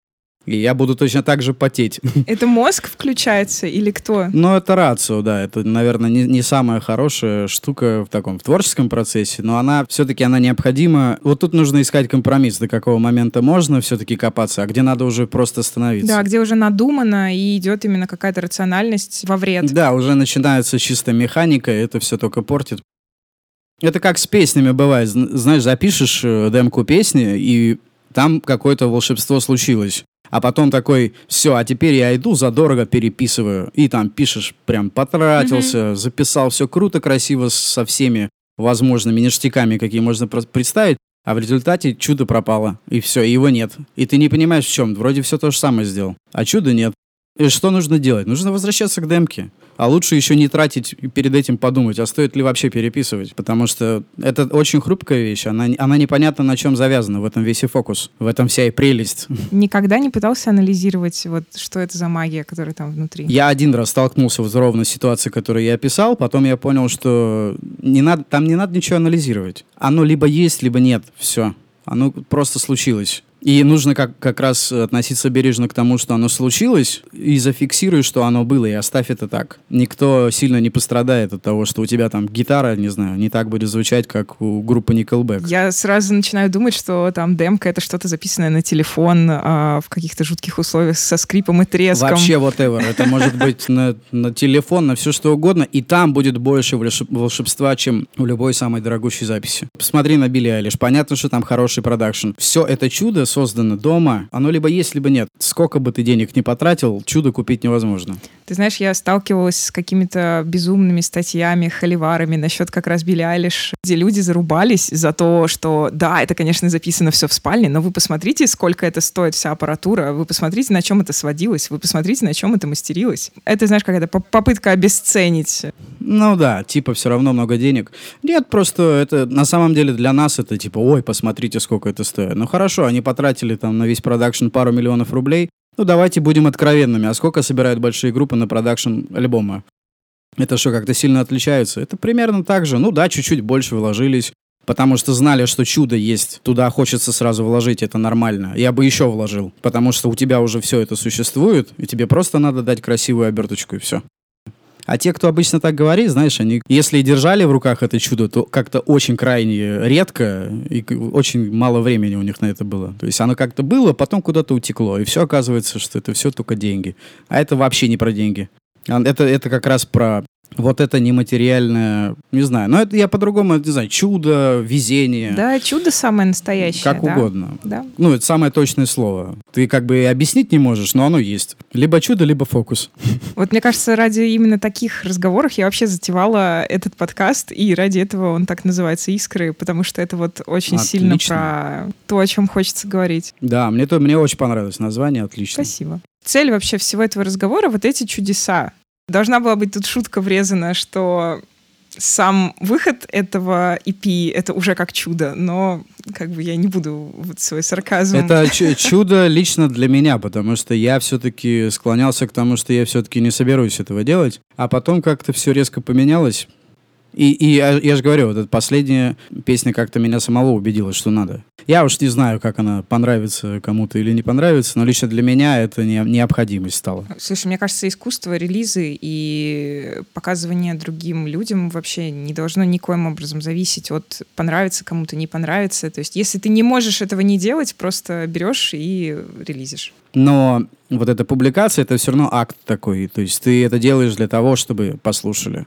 И я буду точно так же потеть. Это мозг включается или кто? Ну, это рацио, да. Это, наверное, не, не самая хорошая штука в таком в творческом процессе, но она все-таки она необходима. Вот тут нужно искать компромисс, до какого момента можно все-таки копаться, а где надо уже просто остановиться. Да, где уже надумано и идет именно какая-то рациональность во вред. Да, уже начинается чисто механика, и это все только портит. Это как с песнями бывает. Зн- Знаешь, запишешь э, демку песни, и там какое-то волшебство случилось. А потом такой, все, а теперь я иду, задорого переписываю. И там пишешь, прям потратился, записал все круто, красиво, со всеми возможными ништяками, какие можно представить. А в результате чудо пропало. И все, и его нет. И ты не понимаешь, в чем. Вроде все то же самое сделал. А чуда нет. И что нужно делать? Нужно возвращаться к демке. А лучше еще не тратить и перед этим подумать, а стоит ли вообще переписывать. Потому что это очень хрупкая вещь. Она, она непонятно на чем завязана. В этом весь и фокус. В этом вся и прелесть. Никогда не пытался анализировать, вот что это за магия, которая там внутри. Я один раз столкнулся вот ровно с ситуацией, которую я описал. Потом я понял, что не надо, там не надо ничего анализировать. Оно либо есть, либо нет. Все. Оно просто случилось. И нужно как, как раз относиться бережно к тому, что оно случилось, и зафиксируй, что оно было, и оставь это так. Никто сильно не пострадает от того, что у тебя там гитара, не знаю, не так будет звучать, как у группы Nickelback. Я сразу начинаю думать, что там демка — это что-то записанное на телефон а, в каких-то жутких условиях со скрипом и треском. Вообще whatever. Это может быть на, на телефон, на все что угодно, и там будет больше волшеб- волшебства, чем у любой самой дорогущей записи. Посмотри на Билли Айлиш. Понятно, что там хороший продакшн. Все это чудо создано дома. Оно либо есть, либо нет. Сколько бы ты денег не потратил, чудо купить невозможно. Ты знаешь, я сталкивалась с какими-то безумными статьями, холиварами насчет как раз Билли Айлиш, где люди зарубались за то, что да, это, конечно, записано все в спальне, но вы посмотрите, сколько это стоит вся аппаратура, вы посмотрите, на чем это сводилось, вы посмотрите, на чем это мастерилось. Это, знаешь, какая-то поп- попытка обесценить. Ну да, типа все равно много денег. Нет, просто это на самом деле для нас это типа, ой, посмотрите, сколько это стоит. Ну хорошо, они потратили там на весь продакшн пару миллионов рублей. Ну давайте будем откровенными. А сколько собирают большие группы на продакшн альбома? Это что, как-то сильно отличается? Это примерно так же. Ну да, чуть-чуть больше вложились. Потому что знали, что чудо есть. Туда хочется сразу вложить, это нормально. Я бы еще вложил. Потому что у тебя уже все это существует, и тебе просто надо дать красивую оберточку, и все. А те, кто обычно так говорит, знаешь, они, если держали в руках это чудо, то как-то очень крайне редко и очень мало времени у них на это было. То есть оно как-то было, потом куда-то утекло, и все оказывается, что это все только деньги. А это вообще не про деньги. А Это, это как раз про вот это нематериальное, не знаю, но это я по-другому, не знаю, чудо, везение, Да, чудо самое настоящее. как да. угодно. Да. Ну, это самое точное слово. Ты как бы объяснить не можешь, но оно есть. Либо чудо, либо фокус. Вот мне кажется, ради именно таких разговоров я вообще затевала этот подкаст, и ради этого он так называется «Искры», потому что это вот очень сильно Отлично. про то, о чем хочется говорить. Да, мне, то, мне очень понравилось название, отлично. Спасибо. Цель вообще всего этого разговора — вот эти чудеса. Должна была быть тут шутка врезана, что сам выход этого EP — это уже как чудо, но как бы я не буду вот свой сарказм... Это чудо лично для меня, потому что я все-таки склонялся к тому, что я все-таки не соберусь этого делать. А потом как-то все резко поменялось. И, и я, я же говорю, вот эта последняя песня как-то меня самого убедила, что надо. Я уж не знаю, как она понравится кому-то или не понравится, но лично для меня это не, необходимость стала. Слушай, мне кажется, искусство, релизы и показывание другим людям вообще не должно никоим образом зависеть от понравится кому-то, не понравится. То есть, если ты не можешь этого не делать, просто берешь и релизишь. Но вот эта публикация, это все равно акт такой. То есть ты это делаешь для того, чтобы послушали.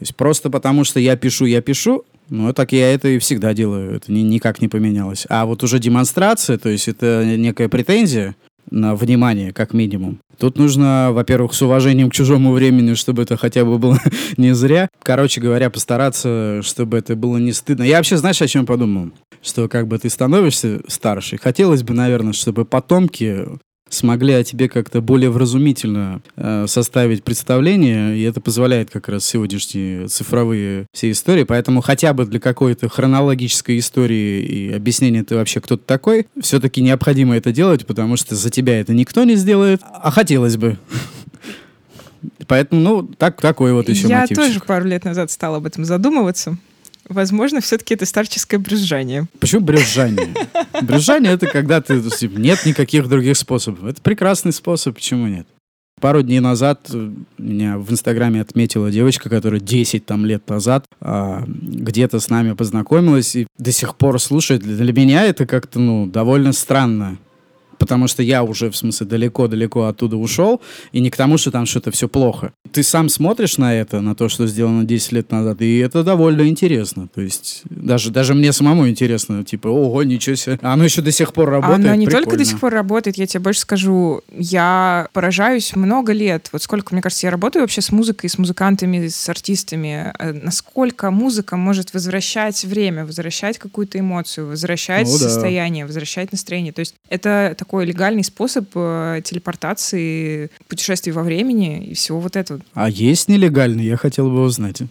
То есть просто потому, что я пишу, я пишу, ну, так я это и всегда делаю. Это ни, никак не поменялось. А вот уже демонстрация, то есть это некая претензия на внимание, как минимум. Тут нужно, во-первых, с уважением к чужому времени, чтобы это хотя бы было не зря. Короче говоря, постараться, чтобы это было не стыдно. Я вообще, знаешь, о чем подумал? Что как бы ты становишься старше, хотелось бы, наверное, чтобы потомки смогли о тебе как-то более вразумительно э, составить представление, и это позволяет как раз сегодняшние цифровые все истории, поэтому хотя бы для какой-то хронологической истории и объяснения ты вообще кто-то такой, все-таки необходимо это делать, потому что за тебя это никто не сделает, а хотелось бы. Поэтому, ну, так, такой вот еще Я мотивчик. тоже пару лет назад стала об этом задумываться. Возможно, все-таки это старческое брюзжание. Почему брюзжание? Брюзжание — это когда ты типа, нет никаких других способов. Это прекрасный способ, почему нет? Пару дней назад э, меня в Инстаграме отметила девочка, которая 10 там лет назад а, где-то с нами познакомилась и до сих пор слушает. Для меня это как-то, ну, довольно странно. Потому что я уже, в смысле, далеко-далеко оттуда ушел, и не к тому, что там что-то все плохо. Ты сам смотришь на это, на то, что сделано 10 лет назад, и это довольно интересно. То есть даже, даже мне самому интересно, типа, ого, ничего себе. Оно еще до сих пор работает. Оно не только прикольно. до сих пор работает, я тебе больше скажу, я поражаюсь много лет. Вот сколько, мне кажется, я работаю вообще с музыкой, с музыкантами, с артистами. э, Насколько музыка может возвращать время, возвращать какую-то эмоцию, возвращать Ну да. состояние, возвращать настроение. То есть это такой легальный способ э, телепортации, путешествий во времени и всего вот этого. А есть нелегальный? Я хотел бы узнать.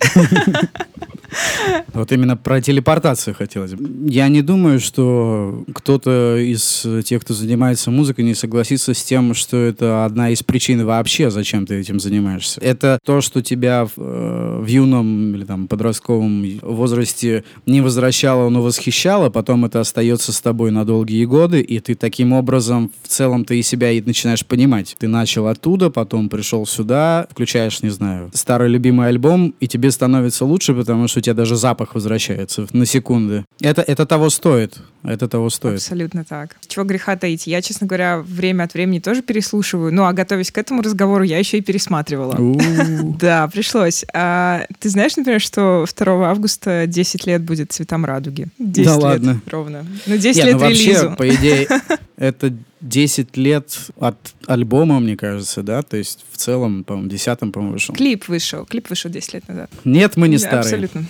Вот именно про телепортацию хотелось бы. Я не думаю, что кто-то из тех, кто занимается музыкой, не согласится с тем, что это одна из причин вообще, зачем ты этим занимаешься. Это то, что тебя в, э, в юном или там подростковом возрасте не возвращало, но восхищало, потом это остается с тобой на долгие годы, и ты таким образом в целом ты и себя и начинаешь понимать. Ты начал оттуда, потом пришел сюда, включаешь, не знаю, старый любимый альбом, и тебе становится лучше, потому что у тебя даже запах возвращается на секунды. Это, это того стоит. Это того стоит. Абсолютно так. Чего греха таить? Я, честно говоря, время от времени тоже переслушиваю. Ну, а готовясь к этому разговору, я еще и пересматривала. Да, пришлось. А, ты знаешь, например, что 2 августа 10 лет будет цветам радуги? 10 Да лет ладно. ровно. Ну, 10 Не, лет ну вообще, релизу. по идее, это 10 лет от альбома, мне кажется, да? То есть в целом, по-моему, 10 по-моему, вышел. Клип вышел. Клип вышел 10 лет назад. Нет, мы не Да, старые. Абсолютно.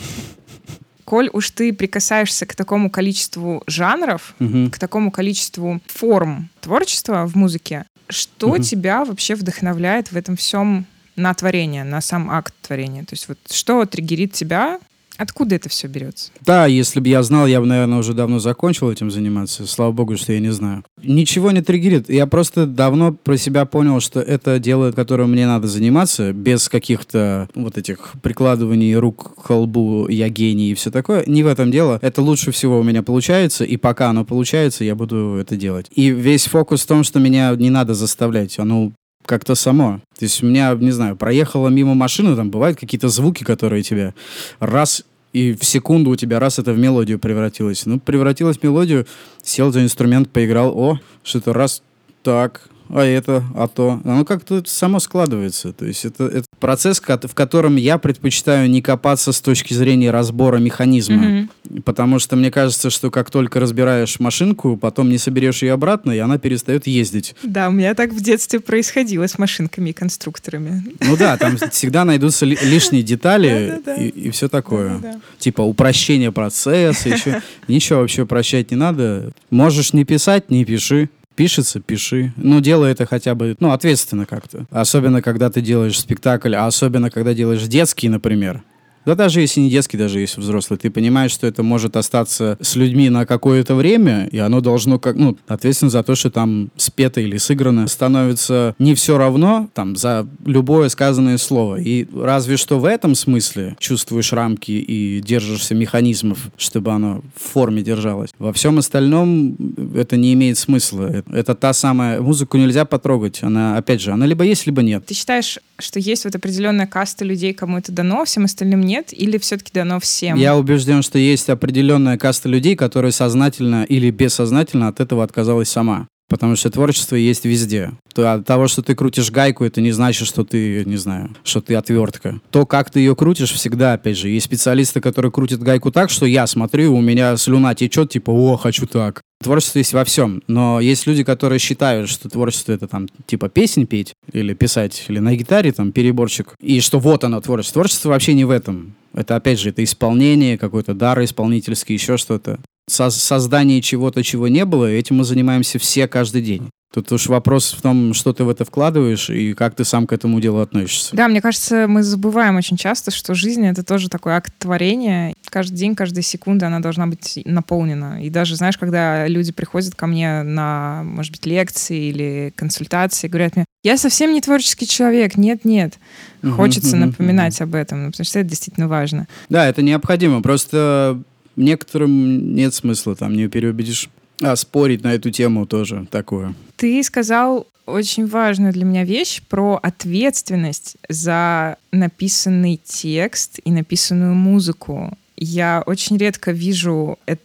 Коль уж ты прикасаешься к такому количеству жанров, к такому количеству форм творчества в музыке, что тебя вообще вдохновляет в этом всем на творение, на сам акт творения? То есть вот что триггерит тебя? Откуда это все берется? Да, если бы я знал, я бы, наверное, уже давно закончил этим заниматься. Слава богу, что я не знаю. Ничего не триггерит. Я просто давно про себя понял, что это дело, которым мне надо заниматься, без каких-то вот этих прикладываний рук к колбу, я гений и все такое. Не в этом дело. Это лучше всего у меня получается, и пока оно получается, я буду это делать. И весь фокус в том, что меня не надо заставлять. Оно как-то само. То есть у меня, не знаю, проехала мимо машины, там бывают какие-то звуки, которые тебя раз и в секунду у тебя раз это в мелодию превратилось. Ну, превратилось в мелодию, сел за инструмент, поиграл, о, что-то раз, так, а это, а то. Оно как-то само складывается. То есть это, это процесс, в котором я предпочитаю не копаться с точки зрения разбора механизма. Потому что мне кажется, что как только разбираешь машинку, потом не соберешь ее обратно, и она перестает ездить. Да, у меня так в детстве происходило с машинками и конструкторами. Ну да, там всегда найдутся ли- лишние детали и, все такое. Типа упрощение процесса, еще. Ничего вообще упрощать не надо. Можешь не писать, не пиши. Пишется, пиши. Ну, делай это хотя бы, ну, ответственно как-то. Особенно, когда ты делаешь спектакль, а особенно, когда делаешь детский, например. Да даже если не детский, даже если взрослый, ты понимаешь, что это может остаться с людьми на какое-то время, и оно должно как, ну, ответственно за то, что там спето или сыграно, становится не все равно там за любое сказанное слово. И разве что в этом смысле чувствуешь рамки и держишься механизмов, чтобы оно в форме держалось. Во всем остальном это не имеет смысла. Это та самая музыку нельзя потрогать. Она, опять же, она либо есть, либо нет. Ты считаешь, что есть вот определенная каста людей, кому это дано, всем остальным нет, или все-таки дано всем? Я убежден, что есть определенная каста людей, которые сознательно или бессознательно от этого отказалась сама. Потому что творчество есть везде. То от того, что ты крутишь гайку, это не значит, что ты, не знаю, что ты отвертка. То, как ты ее крутишь, всегда, опять же, есть специалисты, которые крутят гайку так, что я смотрю, у меня слюна течет, типа, о, хочу так. Творчество есть во всем, но есть люди, которые считают, что творчество это там типа песен петь или писать, или на гитаре там переборчик, и что вот оно творчество. Творчество вообще не в этом. Это опять же, это исполнение, какой-то дар исполнительский, еще что-то. Со создание чего-то, чего не было, этим мы занимаемся все каждый день. Тут уж вопрос в том, что ты в это вкладываешь и как ты сам к этому делу относишься. Да, мне кажется, мы забываем очень часто, что жизнь — это тоже такой акт творения. Каждый день, каждая секунда она должна быть наполнена. И даже, знаешь, когда люди приходят ко мне на, может быть, лекции или консультации, говорят мне, я совсем не творческий человек, нет-нет. Хочется напоминать об этом, ну, потому что это действительно важно. Да, это необходимо. Просто некоторым нет смысла, там не переубедишь. А спорить на эту тему тоже такое. Ты сказал очень важную для меня вещь про ответственность за написанный текст и написанную музыку. Я очень редко вижу это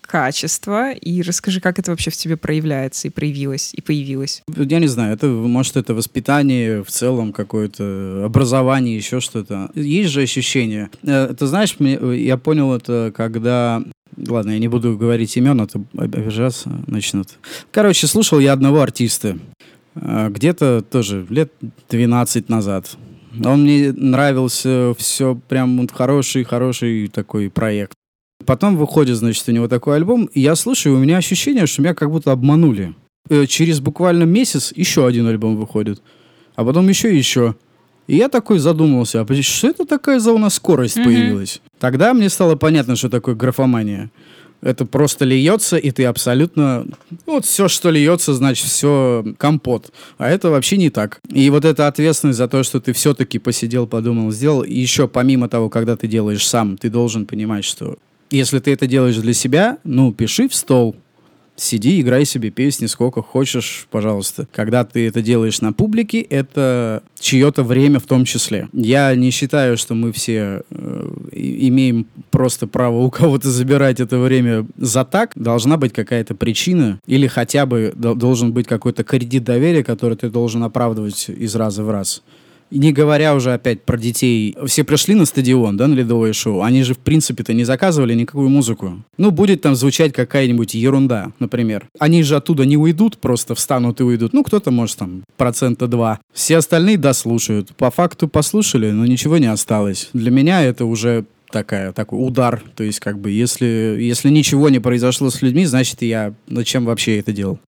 качество, и расскажи, как это вообще в тебе проявляется и проявилось, и появилось. Я не знаю, это, может, это воспитание в целом, какое-то образование, еще что-то. Есть же ощущение. Э, Ты знаешь, я понял это, когда Ладно, я не буду говорить имен, а то обижаться начнут. Короче, слушал я одного артиста. э, Где-то тоже лет 12 назад. Он мне нравился, все прям вот хороший-хороший такой проект. Потом выходит, значит, у него такой альбом, и я слушаю, у меня ощущение, что меня как будто обманули. Э, Через буквально месяц еще один альбом выходит, а потом еще и еще. И я такой задумался, а что это такая за у нас скорость Мгм. появилась? Тогда мне стало понятно, что такое графомания. Это просто льется, и ты абсолютно... ну, Вот все, что льется, значит, все компот. А это вообще не так. И вот эта ответственность за то, что ты все-таки посидел, подумал, сделал. И еще помимо того, когда ты делаешь сам, ты должен понимать, что если ты это делаешь для себя, ну, пиши в стол. Сиди, играй себе песни сколько хочешь, пожалуйста. Когда ты это делаешь на публике, это чье-то время в том числе. Я не считаю, что мы все э, имеем просто право у кого-то забирать это время за так. Должна быть какая-то причина или хотя бы до- должен быть какой-то кредит доверия, который ты должен оправдывать из раза в раз. Не говоря уже опять про детей. Все пришли на стадион, да, на ледовое шоу. Они же, в принципе-то, не заказывали никакую музыку. Ну, будет там звучать какая-нибудь ерунда, например. Они же оттуда не уйдут, просто встанут и уйдут. Ну, кто-то, может, там, процента два. Все остальные дослушают. По факту послушали, но ничего не осталось. Для меня это уже такая, такой удар. То есть, как бы, если, если ничего не произошло с людьми, значит, я зачем вообще это делал?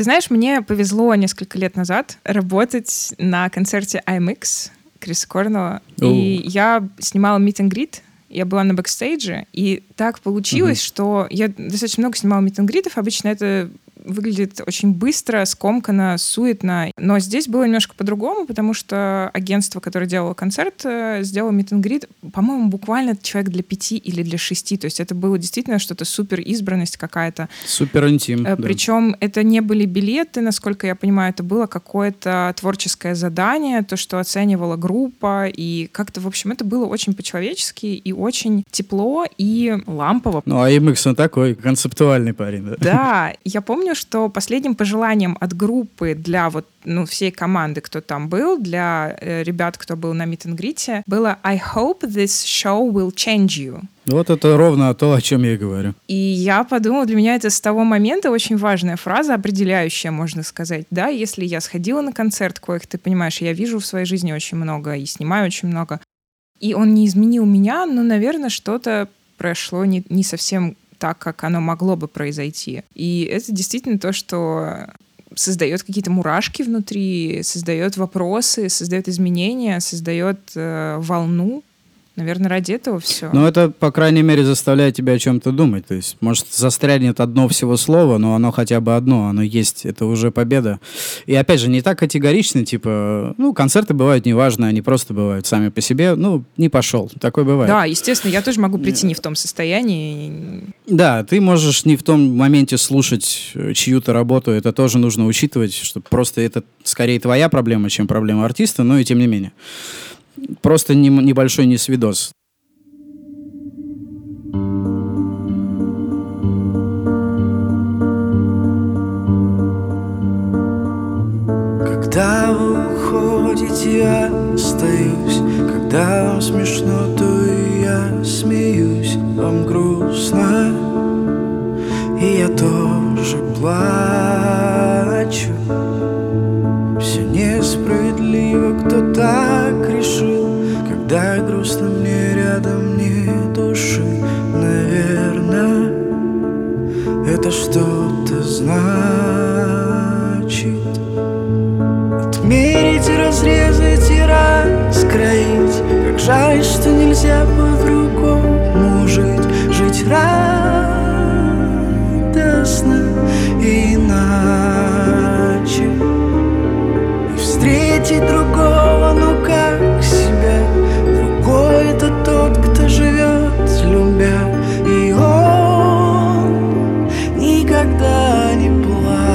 Ты знаешь, мне повезло несколько лет назад работать на концерте IMX Криса Корнова. О. И я снимала meet and greet, я была на бэкстейдже, и так получилось, Мгм. что я достаточно много снимала greet'ов. Обычно это выглядит очень быстро, скомканно, суетно. Но здесь было немножко по-другому, потому что агентство, которое делало концерт, э, сделало greet, по-моему, буквально человек для пяти или для шести. То есть это было действительно что-то супер избранность какая-то. Супер интим. Э, да. Причем это не были билеты, насколько я понимаю, это было какое-то творческое задание, то, что оценивала группа, и как-то, в общем, это было очень по-человечески и очень тепло и лампово. Ну, а MX он такой концептуальный парень, да? Да, я помню, что последним пожеланием от группы для вот ну, всей команды, кто там был, для э, ребят, кто был на greet, было «I hope this show will change you». Вот это ровно то, о чем я и говорю. И я подумала, для меня это с того момента очень важная фраза, определяющая, можно сказать. Да, если я сходила на концерт, коих ты понимаешь, я вижу в своей жизни очень много и снимаю очень много, и он не изменил меня, но, наверное, что-то прошло не, не совсем так, как оно могло бы произойти. И это действительно то, что создает какие-то мурашки внутри, создает вопросы, создает изменения, создает э, волну Наверное, ради этого все. Но это, по крайней мере, заставляет тебя о чем-то думать. То есть, может, застрянет одно всего слова, но оно хотя бы одно, оно есть. Это уже победа. И, опять же, не так категорично, типа, ну, концерты бывают неважно, они просто бывают сами по себе. Ну, не пошел. Такое бывает. Да, естественно, я тоже могу прийти не в том состоянии. Да, ты можешь не в том моменте слушать э, чью-то работу, это тоже нужно учитывать, что просто это скорее твоя проблема, чем проблема артиста, но и тем не менее. Просто не- небольшой несвидос. Когда вы уходите, я остаюсь. Когда вам смешно, то я смеюсь. Вам грустно, и я тоже плачу Все несправедливо, кто так решил. Когда грустно мне рядом не души Наверное, это что-то значит. Отмерить, разрезать и раскроить. Как жаль, что нельзя по-другому встретить другого, ну как себя Другой это тот, кто живет, любя И он никогда не плачет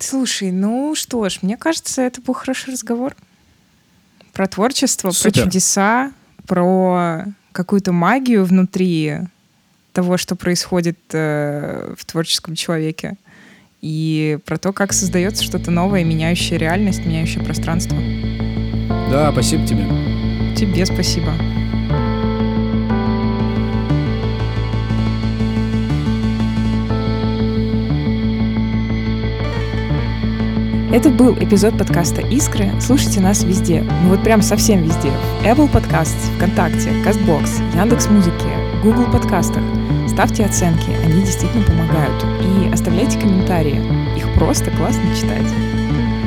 Слушай, ну что ж, мне кажется, это был хороший разговор. Про творчество, про Супер. чудеса, про какую-то магию внутри того, что происходит э, в творческом человеке. И про то, как создается что-то новое, меняющее реальность, меняющее пространство. Да, спасибо тебе. Тебе спасибо. Это был эпизод подкаста «Искры». Слушайте нас везде. Ну вот прям совсем везде. В Apple Podcasts, ВКонтакте, Castbox, Яндекс.Музыке, Google подкастах. Ставьте оценки, они действительно помогают. И оставляйте комментарии. Их просто классно читать.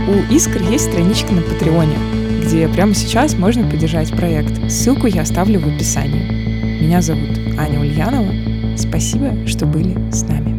У «Искр» есть страничка на Патреоне, где прямо сейчас можно поддержать проект. Ссылку я оставлю в описании. Меня зовут Аня Ульянова. Спасибо, что были с нами.